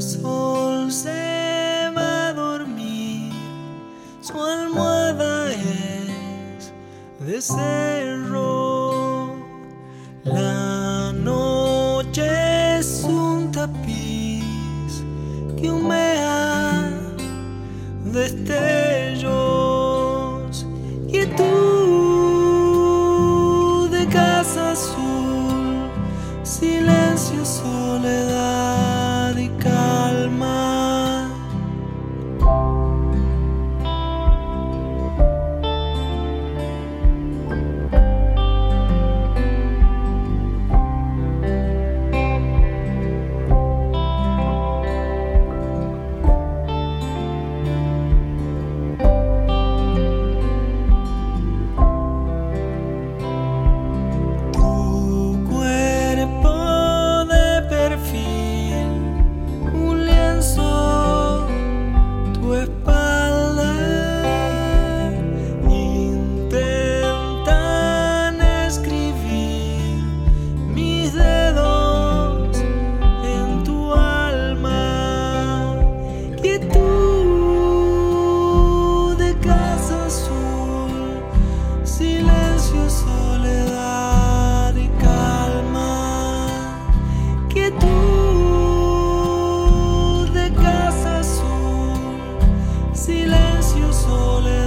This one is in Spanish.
Sol se va a dormir, su almohada es de cerro. La noche es un tapiz que humea destellos. Quietud de casa azul, silencio, soledad y calma. Quietud